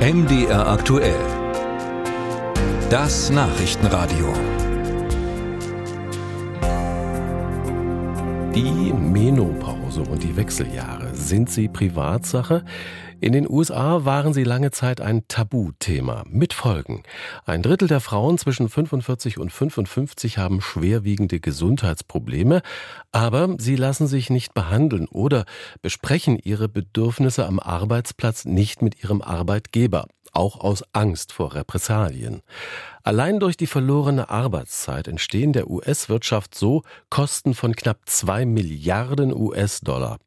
MDR aktuell. Das Nachrichtenradio. Die Menopause und die Wechseljahre, sind sie Privatsache? In den USA waren sie lange Zeit ein Tabuthema mit Folgen. Ein Drittel der Frauen zwischen 45 und 55 haben schwerwiegende Gesundheitsprobleme, aber sie lassen sich nicht behandeln oder besprechen ihre Bedürfnisse am Arbeitsplatz nicht mit ihrem Arbeitgeber auch aus Angst vor Repressalien. Allein durch die verlorene Arbeitszeit entstehen der US-Wirtschaft so Kosten von knapp zwei Milliarden US-Dollar.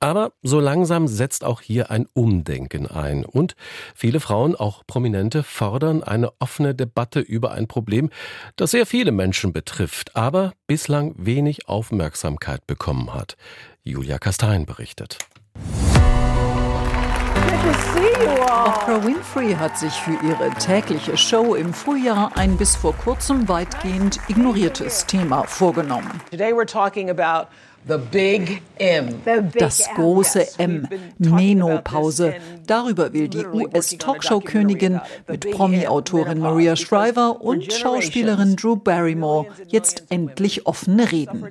Aber so langsam setzt auch hier ein Umdenken ein. Und viele Frauen, auch Prominente, fordern eine offene Debatte über ein Problem, das sehr viele Menschen betrifft, aber bislang wenig Aufmerksamkeit bekommen hat. Julia Kastein berichtet. Oprah Winfrey hat sich für ihre tägliche Show im Frühjahr ein bis vor kurzem weitgehend ignoriertes Thema vorgenommen. Today we're talking about das große M, Menopause. Darüber will die US-Talkshow-Königin mit Promi-Autorin Maria Shriver und Schauspielerin Drew Barrymore jetzt endlich offene reden.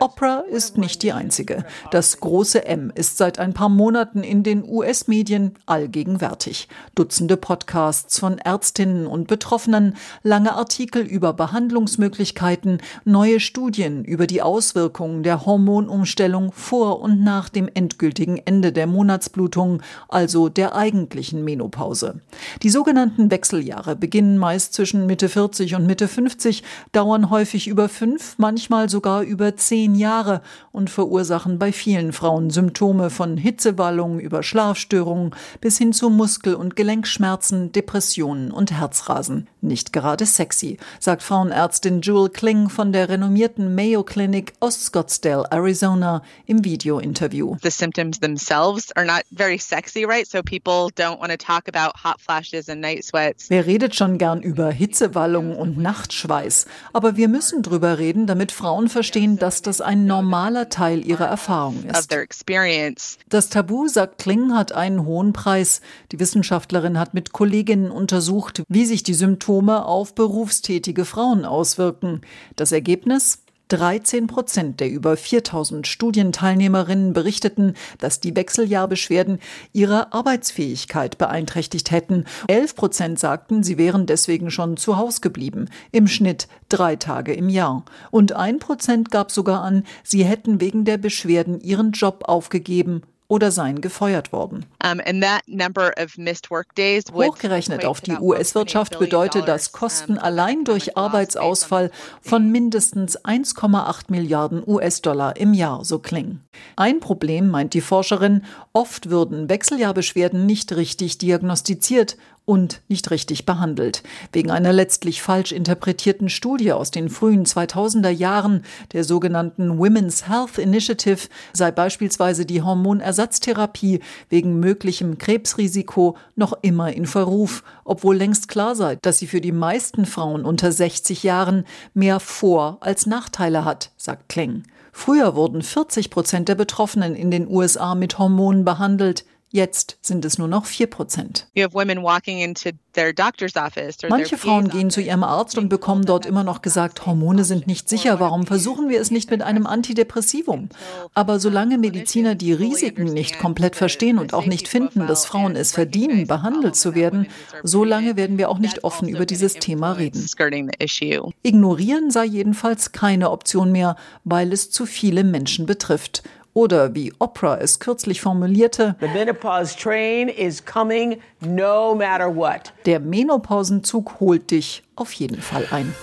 Oprah ist nicht die einzige. Das große M ist seit ein paar Monaten in den US-Medien allgegenwärtig. Dutzende Podcasts von Ärztinnen und Betroffenen, lange Artikel über Behandlungsmöglichkeiten, neue Studien über die Auswirkungen der Hormonumstellung vor und nach dem endgültigen Ende der Monatsblutung, also der eigentlichen Menopause. Die sogenannten Wechseljahre beginnen meist zwischen Mitte 40 und Mitte 50, dauern häufig über fünf, manchmal sogar über zehn Jahre und verursachen bei vielen Frauen Symptome von Hitzewallung über Schlafstörungen bis hin zu Muskel- und Gelenkschmerzen, Depressionen und Herzrasen. Nicht gerade sexy, sagt Frauenärztin Jewel Kling von der renommierten Mayo Mayo Clinic aus Scottsdale, Arizona im Video-Interview. The symptoms themselves are not very sexy, right? So people don't want to talk about hot flashes and night sweats. Wer redet schon gern über Hitzewallungen und Nachtschweiß? Aber wir müssen drüber reden, damit Frauen verstehen, dass das ein normaler Teil ihrer Erfahrung ist. Das Tabu, sagt Kling, hat einen hohen Preis. Die Wissenschaftlerin hat mit Kolleginnen untersucht, wie sich die Symptome auf berufstätige Frauen auswirken. Das Ergebnis? 13 Prozent der über 4000 Studienteilnehmerinnen berichteten, dass die Wechseljahrbeschwerden ihre Arbeitsfähigkeit beeinträchtigt hätten. 11 Prozent sagten, sie wären deswegen schon zu Hause geblieben, im Schnitt drei Tage im Jahr. Und ein Prozent gab sogar an, sie hätten wegen der Beschwerden ihren Job aufgegeben oder seien gefeuert worden. Hochgerechnet auf die US-Wirtschaft bedeutet das Kosten allein durch Arbeitsausfall von mindestens 1,8 Milliarden US-Dollar im Jahr, so klingen. Ein Problem, meint die Forscherin, oft würden Wechseljahrbeschwerden nicht richtig diagnostiziert und nicht richtig behandelt. Wegen einer letztlich falsch interpretierten Studie aus den frühen 2000er Jahren, der sogenannten Women's Health Initiative, sei beispielsweise die Hormonersatztherapie wegen möglichem Krebsrisiko noch immer in Verruf, obwohl längst klar sei, dass sie für die meisten Frauen unter 60 Jahren mehr Vor- als Nachteile hat, sagt Kling. Früher wurden 40 Prozent der Betroffenen in den USA mit Hormonen behandelt. Jetzt sind es nur noch 4 Prozent. Manche Frauen gehen zu ihrem Arzt und bekommen dort immer noch gesagt, Hormone sind nicht sicher, warum versuchen wir es nicht mit einem Antidepressivum? Aber solange Mediziner die Risiken nicht komplett verstehen und auch nicht finden, dass Frauen es verdienen, behandelt zu werden, solange werden wir auch nicht offen über dieses Thema reden. Ignorieren sei jedenfalls keine Option mehr, weil es zu viele Menschen betrifft. Oder wie Oprah es kürzlich formulierte, no Der Menopausenzug holt dich auf jeden Fall ein.